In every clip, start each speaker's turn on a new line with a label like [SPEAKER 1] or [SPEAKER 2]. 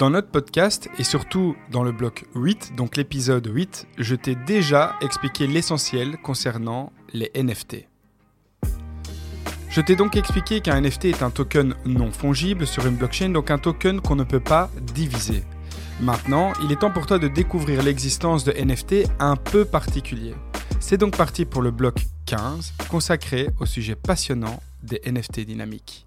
[SPEAKER 1] Dans notre podcast et surtout dans le bloc 8, donc l'épisode 8, je t'ai déjà expliqué l'essentiel concernant les NFT. Je t'ai donc expliqué qu'un NFT est un token non fongible sur une blockchain, donc un token qu'on ne peut pas diviser. Maintenant, il est temps pour toi de découvrir l'existence de NFT un peu particulier. C'est donc parti pour le bloc 15, consacré au sujet passionnant des NFT dynamiques.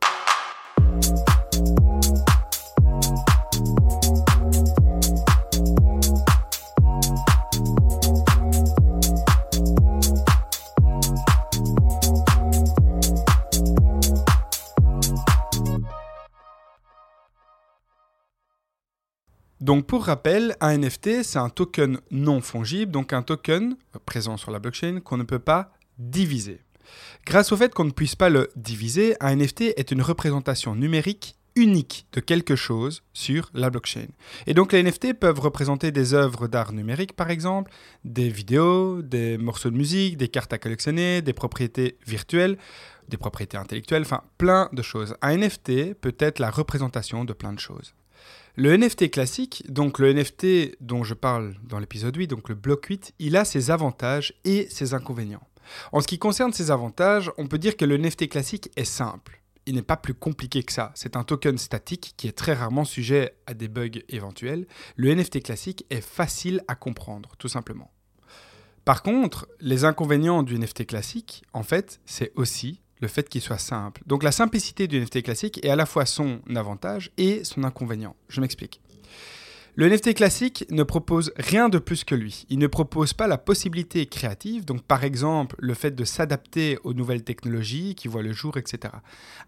[SPEAKER 1] Donc pour rappel, un NFT, c'est un token non fongible, donc un token présent sur la blockchain qu'on ne peut pas diviser. Grâce au fait qu'on ne puisse pas le diviser, un NFT est une représentation numérique unique de quelque chose sur la blockchain. Et donc les NFT peuvent représenter des œuvres d'art numérique par exemple, des vidéos, des morceaux de musique, des cartes à collectionner, des propriétés virtuelles, des propriétés intellectuelles, enfin plein de choses. Un NFT peut être la représentation de plein de choses. Le NFT classique, donc le NFT dont je parle dans l'épisode 8, donc le bloc 8, il a ses avantages et ses inconvénients. En ce qui concerne ses avantages, on peut dire que le NFT classique est simple. Il n'est pas plus compliqué que ça. C'est un token statique qui est très rarement sujet à des bugs éventuels. Le NFT classique est facile à comprendre, tout simplement. Par contre, les inconvénients du NFT classique, en fait, c'est aussi le fait qu'il soit simple. Donc la simplicité du NFT classique est à la fois son avantage et son inconvénient. Je m'explique. Le NFT classique ne propose rien de plus que lui. Il ne propose pas la possibilité créative, donc par exemple le fait de s'adapter aux nouvelles technologies qui voient le jour, etc.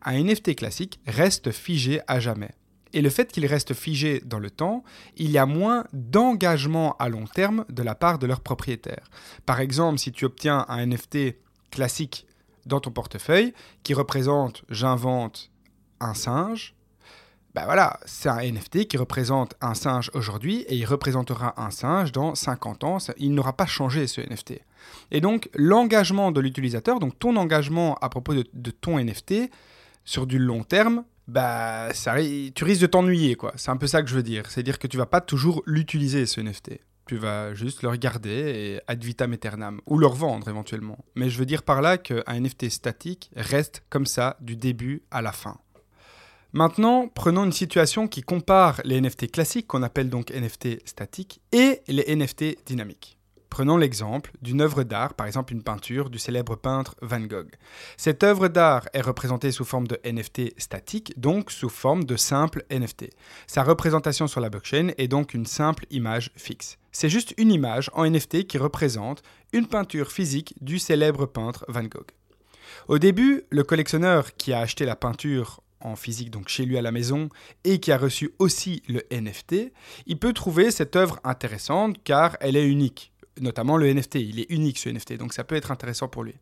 [SPEAKER 1] Un NFT classique reste figé à jamais. Et le fait qu'il reste figé dans le temps, il y a moins d'engagement à long terme de la part de leurs propriétaires. Par exemple, si tu obtiens un NFT classique dans ton portefeuille qui représente, j'invente, un singe, ben voilà, c'est un NFT qui représente un singe aujourd'hui et il représentera un singe dans 50 ans. Il n'aura pas changé ce NFT. Et donc l'engagement de l'utilisateur, donc ton engagement à propos de, ton NFT sur du long terme, bah, ça, tu risques de t'ennuyer. quoi. C'est un peu ça que je veux dire. C'est-à-dire que tu vas pas toujours l'utiliser ce NFT. Tu vas juste le regarder et ad vitam aeternam, ou le revendre éventuellement. Mais je veux dire par là qu'un NFT statique reste comme ça du début à la fin. Maintenant, prenons une situation qui compare les NFT classiques, qu'on appelle donc NFT statiques, et les NFT dynamiques. Prenons l'exemple d'une œuvre d'art, par exemple une peinture du célèbre peintre Van Gogh. Cette œuvre d'art est représentée sous forme de NFT statique, donc sous forme de simple NFT. Sa représentation sur la blockchain est donc une simple image fixe. C'est juste une image en NFT qui représente une peinture physique du célèbre peintre Van Gogh. Au début, le collectionneur qui a acheté la peinture en physique, donc chez lui à la maison, et qui a reçu aussi le NFT, il peut trouver cette œuvre intéressante car elle est unique notamment le NFT. Il est unique ce NFT, donc ça peut être intéressant pour lui.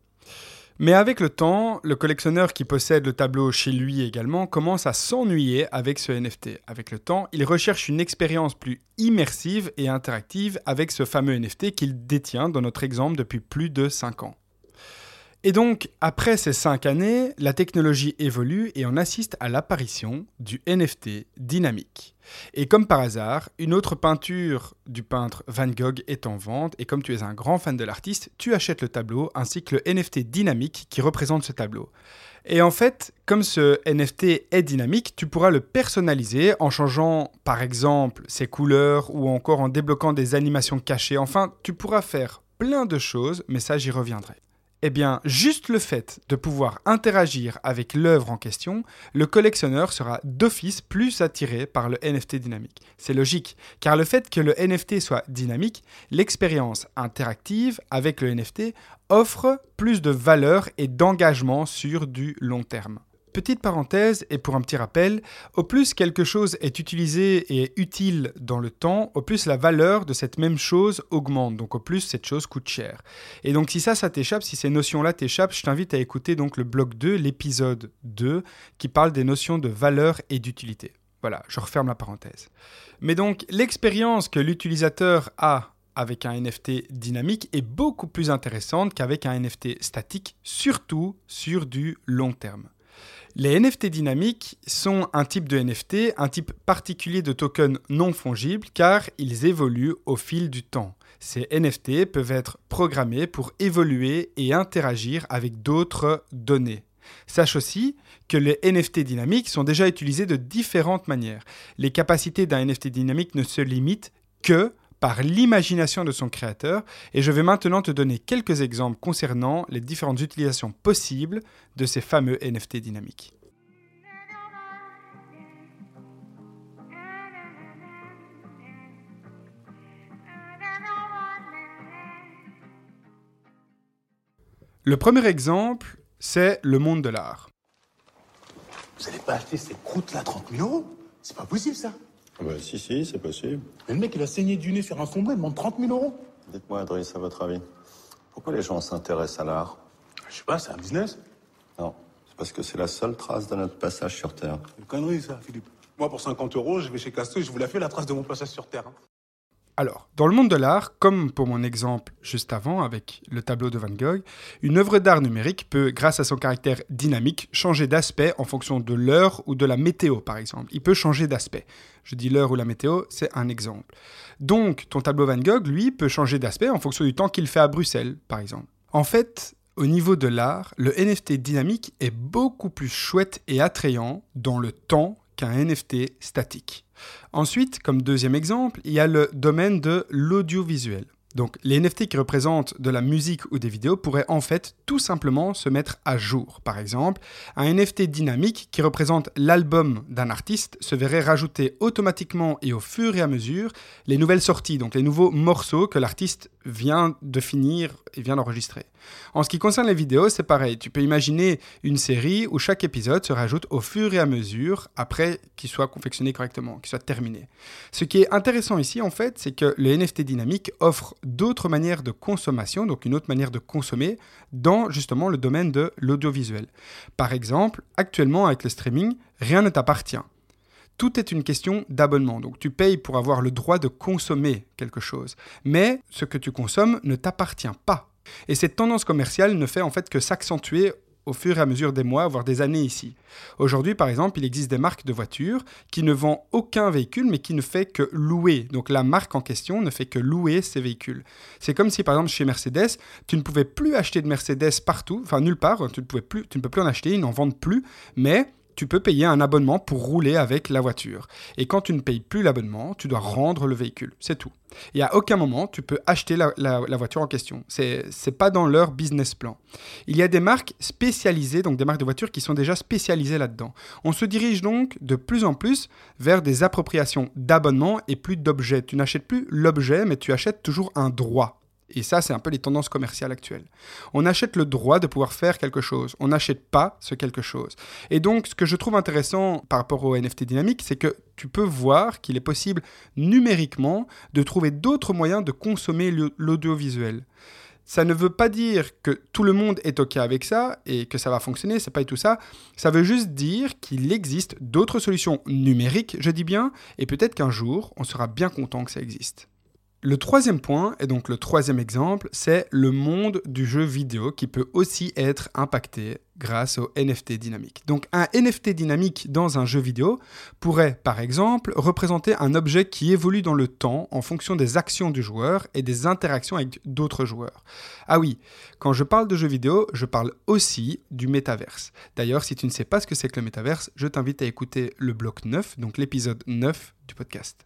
[SPEAKER 1] Mais avec le temps, le collectionneur qui possède le tableau chez lui également commence à s'ennuyer avec ce NFT. Avec le temps, il recherche une expérience plus immersive et interactive avec ce fameux NFT qu'il détient dans notre exemple depuis plus de 5 ans. Et donc, après ces cinq années, la technologie évolue et on assiste à l'apparition du NFT dynamique. Et comme par hasard, une autre peinture du peintre Van Gogh est en vente et comme tu es un grand fan de l'artiste, tu achètes le tableau ainsi que le NFT dynamique qui représente ce tableau. Et en fait, comme ce NFT est dynamique, tu pourras le personnaliser en changeant par exemple ses couleurs ou encore en débloquant des animations cachées. Enfin, tu pourras faire plein de choses, mais ça j'y reviendrai. Eh bien, juste le fait de pouvoir interagir avec l'œuvre en question, le collectionneur sera d'office plus attiré par le NFT dynamique. C'est logique, car le fait que le NFT soit dynamique, l'expérience interactive avec le NFT offre plus de valeur et d'engagement sur du long terme. Petite parenthèse, et pour un petit rappel, au plus quelque chose est utilisé et utile dans le temps, au plus la valeur de cette même chose augmente, donc au plus cette chose coûte cher. Et donc si ça, ça t'échappe, si ces notions-là t'échappent, je t'invite à écouter donc le bloc 2, l'épisode 2, qui parle des notions de valeur et d'utilité. Voilà, je referme la parenthèse. Mais donc, l'expérience que l'utilisateur a avec un NFT dynamique est beaucoup plus intéressante qu'avec un NFT statique, surtout sur du long terme. Les NFT dynamiques sont un type de NFT, un type particulier de token non fongible car ils évoluent au fil du temps. Ces NFT peuvent être programmés pour évoluer et interagir avec d'autres données. Sache aussi que les NFT dynamiques sont déjà utilisés de différentes manières. Les capacités d'un NFT dynamique ne se limitent que par l'imagination de son créateur et je vais maintenant te donner quelques exemples concernant les différentes utilisations possibles de ces fameux NFT dynamiques. Le premier exemple, c'est le monde de l'art.
[SPEAKER 2] Vous n'allez pas acheter ces croûtes-là 30 000 euros? C'est pas possible, ça.
[SPEAKER 3] Ah bah si, si, c'est possible.
[SPEAKER 2] Mais le mec, il a saigné du nez sur un sombré, il demande 30 000 euros.
[SPEAKER 3] Dites-moi, Adrien, à votre avis, pourquoi les gens s'intéressent à l'art?
[SPEAKER 2] Je sais pas, c'est un business.
[SPEAKER 3] Non, c'est parce que c'est la seule trace de notre passage sur Terre.
[SPEAKER 2] Une connerie, ça, Philippe. Moi, pour 50 euros, je vais chez Casto et je vous la fais la trace de mon passage sur Terre. hein.
[SPEAKER 1] Alors, dans le monde de l'art, comme pour mon exemple juste avant avec le tableau de Van Gogh, une œuvre d'art numérique peut, grâce à son caractère dynamique, changer d'aspect en fonction de l'heure ou de la météo, par exemple. Il peut changer d'aspect. Je dis l'heure ou la météo, c'est un exemple. Donc, ton tableau Van Gogh, lui, peut changer d'aspect en fonction du temps qu'il fait à Bruxelles, par exemple. En fait, au niveau de l'art, le NFT dynamique est beaucoup plus chouette et attrayant dans le temps qu'un NFT statique. Ensuite, comme deuxième exemple, il y a le domaine de l'audiovisuel. Donc les NFT qui représentent de la musique ou des vidéos pourraient en fait tout simplement se mettre à jour. Par exemple, un NFT dynamique qui représente l'album d'un artiste se verrait rajouter automatiquement et au fur et à mesure les nouvelles sorties, donc les nouveaux morceaux que l'artiste vient de finir et vient d'enregistrer. En ce qui concerne les vidéos, c'est pareil. Tu peux imaginer une série où chaque épisode se rajoute au fur et à mesure après qu'il soit confectionné correctement, qu'il soit terminé. Ce qui est intéressant ici, en fait, c'est que le NFT dynamique offre d'autres manières de consommation, donc une autre manière de consommer, dans justement le domaine de l'audiovisuel. Par exemple, actuellement avec le streaming, rien ne t'appartient. Tout est une question d'abonnement. Donc tu payes pour avoir le droit de consommer quelque chose. Mais ce que tu consommes ne t'appartient pas. Et cette tendance commerciale ne fait en fait que s'accentuer au fur et à mesure des mois, voire des années ici. Aujourd'hui, par exemple, il existe des marques de voitures qui ne vendent aucun véhicule, mais qui ne fait que louer. Donc la marque en question ne fait que louer ces véhicules. C'est comme si, par exemple, chez Mercedes, tu ne pouvais plus acheter de Mercedes partout, enfin nulle part, tu ne, pouvais plus, tu ne peux plus en acheter, ils n'en vendent plus, mais tu peux payer un abonnement pour rouler avec la voiture. Et quand tu ne payes plus l'abonnement, tu dois rendre le véhicule. C'est tout. Et à aucun moment, tu peux acheter la, voiture en question. C'est n'est pas dans leur business plan. Il y a des marques spécialisées, donc des marques de voitures qui sont déjà spécialisées là-dedans. On se dirige donc de plus en plus vers des appropriations d'abonnements et plus d'objets. Tu n'achètes plus l'objet, mais tu achètes toujours un droit. Et ça, c'est un peu les tendances commerciales actuelles. On achète le droit de pouvoir faire quelque chose. On n'achète pas ce quelque chose. Et donc, ce que je trouve intéressant par rapport au NFT dynamique, c'est que tu peux voir qu'il est possible numériquement de trouver d'autres moyens de consommer l'audiovisuel. Ça ne veut pas dire que tout le monde est OK avec ça et que ça va fonctionner, c'est pas du tout ça. Ça veut juste dire qu'il existe d'autres solutions numériques, je dis bien, et peut-être qu'un jour, on sera bien content que ça existe. Le troisième point, et donc le troisième exemple, c'est le monde du jeu vidéo qui peut aussi être impacté grâce au NFT dynamique. Donc un NFT dynamique dans un jeu vidéo pourrait par exemple représenter un objet qui évolue dans le temps en fonction des actions du joueur et des interactions avec d'autres joueurs. Ah oui, quand je parle de jeux vidéo, je parle aussi du métaverse. D'ailleurs, si tu ne sais pas ce que c'est que le métaverse, je t'invite à écouter le bloc 9, donc l'épisode 9 du podcast.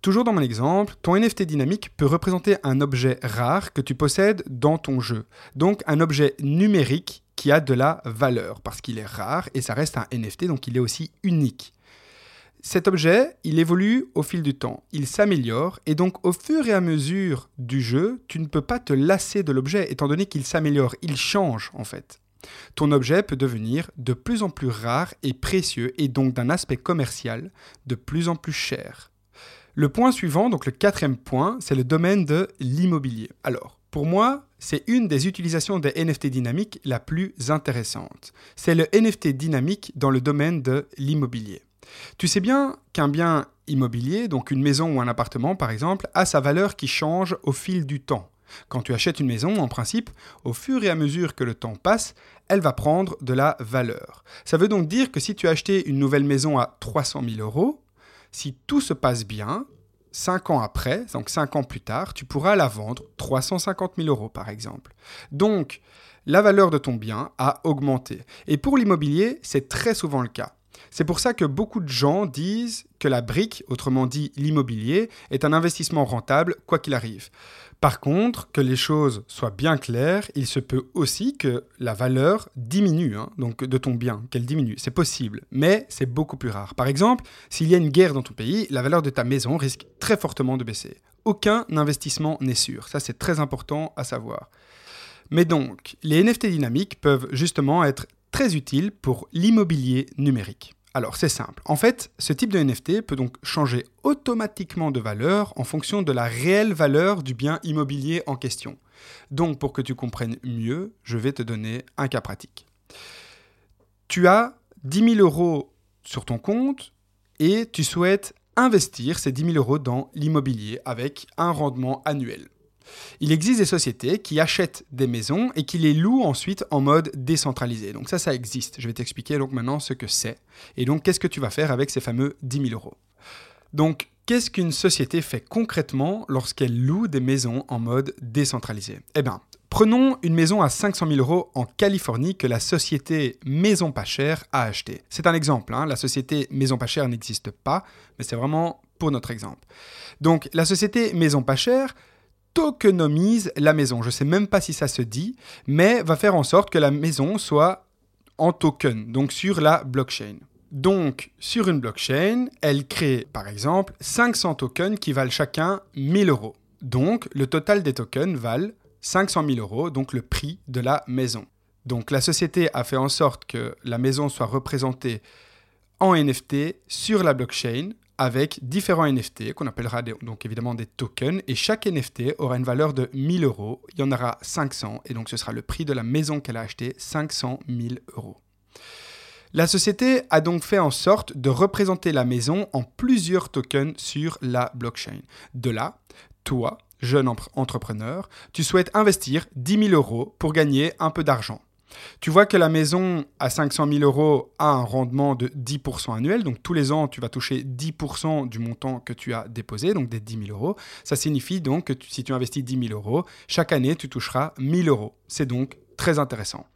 [SPEAKER 1] Toujours dans mon exemple, ton NFT dynamique peut représenter un objet rare que tu possèdes dans ton jeu. Donc un objet numérique qui a de la valeur parce qu'il est rare et ça reste un NFT donc il est aussi unique. Cet objet, il évolue au fil du temps, il s'améliore et donc au fur et à mesure du jeu, tu ne peux pas te lasser de l'objet étant donné qu'il s'améliore, il change en fait. Ton objet peut devenir de plus en plus rare et précieux et donc d'un aspect commercial de plus en plus cher. Le point suivant, donc le quatrième point, c'est le domaine de l'immobilier. Alors, pour moi, c'est une des utilisations des NFT dynamiques la plus intéressante. C'est le NFT dynamique dans le domaine de l'immobilier. Tu sais bien qu'un bien immobilier, donc une maison ou un appartement par exemple, a sa valeur qui change au fil du temps. Quand tu achètes une maison, en principe, au fur et à mesure que le temps passe, elle va prendre de la valeur. Ça veut donc dire que si tu as acheté une nouvelle maison à 300 000 euros, si tout se passe bien, 5 ans après, donc 5 ans plus tard, tu pourras la vendre 350 000 euros par exemple. Donc, la valeur de ton bien a augmenté. Et pour l'immobilier, c'est très souvent le cas. C'est pour ça que beaucoup de gens disent que la brique, autrement dit l'immobilier, est un investissement rentable quoi qu'il arrive. Par contre, que les choses soient bien claires, il se peut aussi que la valeur diminue, hein, donc de ton bien, qu'elle diminue. C'est possible, mais c'est beaucoup plus rare. Par exemple, s'il y a une guerre dans ton pays, la valeur de ta maison risque très fortement de baisser. Aucun investissement n'est sûr. Ça, c'est très important à savoir. Mais donc, les NFT dynamiques peuvent justement être très utiles pour l'immobilier numérique. Alors c'est simple. En fait, ce type de NFT peut donc changer automatiquement de valeur en fonction de la réelle valeur du bien immobilier en question. Donc pour que tu comprennes mieux, je vais te donner un cas pratique. Tu as 10 000 euros sur ton compte et tu souhaites investir ces 10 000 euros dans l'immobilier avec un rendement annuel. Il existe des sociétés qui achètent des maisons et qui les louent ensuite en mode décentralisé. Donc ça, ça existe. Je vais t'expliquer donc maintenant ce que c'est. Et donc, qu'est-ce que tu vas faire avec ces fameux 10 000 euros? Donc, qu'est-ce qu'une société fait concrètement lorsqu'elle loue des maisons en mode décentralisé? Eh bien, Prenons une maison à 500 000 euros en Californie que la société Maison Pas Cher a achetée. C'est un exemple, hein. la société Maison Pas Cher n'existe pas, mais c'est vraiment pour notre exemple. Donc la société Maison Pas Cher tokenomise la maison. Je ne sais même pas si ça se dit, mais va faire en sorte que la maison soit en token, donc sur la blockchain. Donc, sur une blockchain, elle crée par exemple 500 tokens qui valent chacun 1000 euros. Donc, le total des tokens valent 500 000 euros, donc le prix de la maison. Donc, la société a fait en sorte que la maison soit représentée en NFT sur la blockchain avec différents NFT qu'on appellera donc évidemment des tokens et chaque NFT aura une valeur de 1000 euros. Il y en aura 500 et donc ce sera le prix de la maison qu'elle a acheté, 500 000 euros. La société a donc fait en sorte de représenter la maison en plusieurs tokens sur la blockchain. De là, toi, jeune entrepreneur, tu souhaites investir 10 000 euros pour gagner un peu d'argent. Tu vois que la maison à 500 000 euros a un rendement de 10% annuel. Donc tous les ans, tu vas toucher 10% du montant que tu as déposé, donc des 10 000 euros. Ça signifie donc que si tu investis 10 000 euros, chaque année, tu toucheras 1 000 euros. C'est donc très intéressant.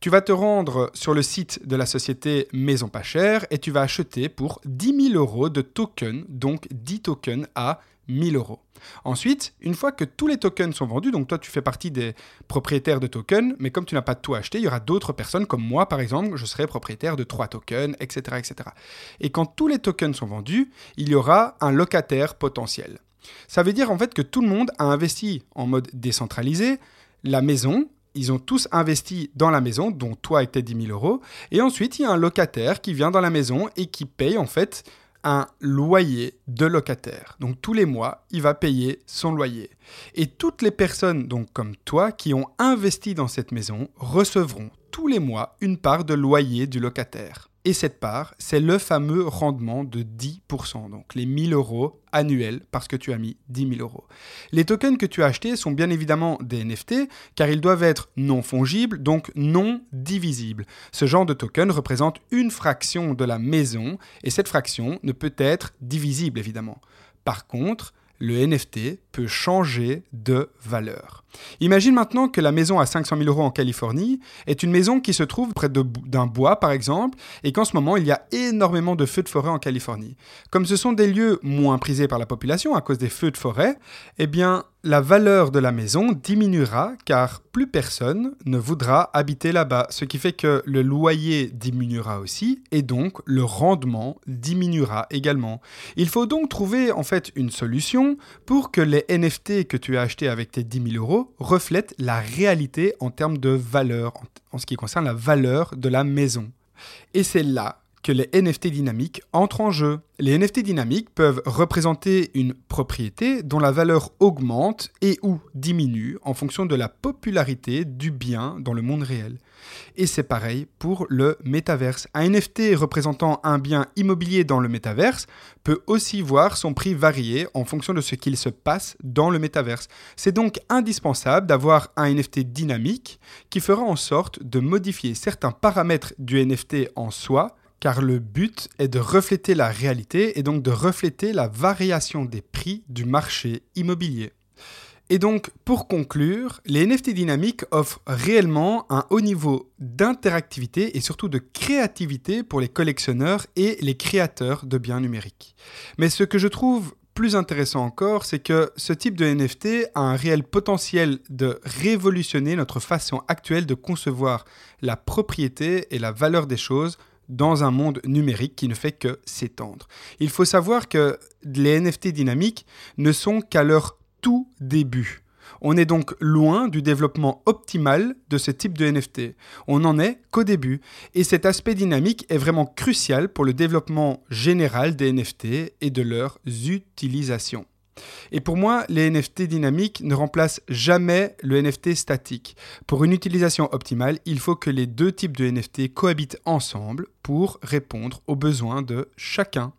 [SPEAKER 1] Tu vas te rendre sur le site de la société Maison Pas Cher et tu vas acheter pour 10 000 euros de tokens, donc 10 tokens à 1000 euros. Ensuite, une fois que tous les tokens sont vendus, donc toi tu fais partie des propriétaires de tokens, mais comme tu n'as pas tout acheté, il y aura d'autres personnes comme moi par exemple, je serai propriétaire de 3 tokens, etc., etc. Et quand tous les tokens sont vendus, il y aura un locataire potentiel. Ça veut dire en fait que tout le monde a investi en mode décentralisé, la maison, ils ont tous investi dans la maison, dont toi avec tes 10 000 euros, et ensuite il y a un locataire qui vient dans la maison et qui paye en fait un loyer de locataire. Donc tous les mois, il va payer son loyer. Et toutes les personnes, donc comme toi, qui ont investi dans cette maison, recevront tous les mois une part de loyer du locataire. Et cette part, c'est le fameux rendement de 10%, donc les 1000 euros annuels parce que tu as mis 10 000 euros. Les tokens que tu as achetés sont bien évidemment des NFT car ils doivent être non fongibles, donc non divisibles. Ce genre de token représente une fraction de la maison et cette fraction ne peut être divisible évidemment. Par contre, le NFT peut changer de valeur. Imagine maintenant que la maison à 500 000 euros en Californie est une maison qui se trouve près d'un bois, par exemple, et qu'en ce moment, il y a énormément de feux de forêt en Californie. Comme ce sont des lieux moins prisés par la population à cause des feux de forêt, eh bien, la valeur de la maison diminuera car plus personne ne voudra habiter là-bas, ce qui fait que le loyer diminuera aussi et donc le rendement diminuera également. Il faut donc trouver en fait une solution pour que les NFT que tu as achetés avec tes 10 000 euros reflètent la réalité en termes de valeur, en ce qui concerne la valeur de la maison. Et c'est là que les NFT dynamiques entrent en jeu. Les NFT dynamiques peuvent représenter une propriété dont la valeur augmente et ou diminue en fonction de la popularité du bien dans le monde réel. Et c'est pareil pour le métaverse. Un NFT représentant un bien immobilier dans le métaverse peut aussi voir son prix varier en fonction de ce qu'il se passe dans le métaverse. C'est donc indispensable d'avoir un NFT dynamique qui fera en sorte de modifier certains paramètres du NFT en soi car le but est de refléter la réalité et donc de refléter la variation des prix du marché immobilier. Et donc, pour conclure, les NFT dynamiques offrent réellement un haut niveau d'interactivité et surtout de créativité pour les collectionneurs et les créateurs de biens numériques. Mais ce que je trouve plus intéressant encore, c'est que ce type de NFT a un réel potentiel de révolutionner notre façon actuelle de concevoir la propriété et la valeur des choses dans un monde numérique qui ne fait que s'étendre. Il faut savoir que les NFT dynamiques ne sont qu'à leur tout début. On est donc loin du développement optimal de ce type de NFT. On n'en est qu'au début. Et cet aspect dynamique est vraiment crucial pour le développement général des NFT et de leurs utilisations. Et pour moi, les NFT dynamiques ne remplacent jamais le NFT statique. Pour une utilisation optimale, il faut que les deux types de NFT cohabitent ensemble pour répondre aux besoins de chacun.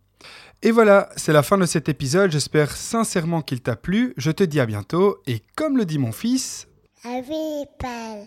[SPEAKER 1] Et voilà, c'est la fin de cet épisode. J'espère sincèrement qu'il t'a plu. Je te dis à bientôt. Et comme le dit mon fils...
[SPEAKER 4] Arrival.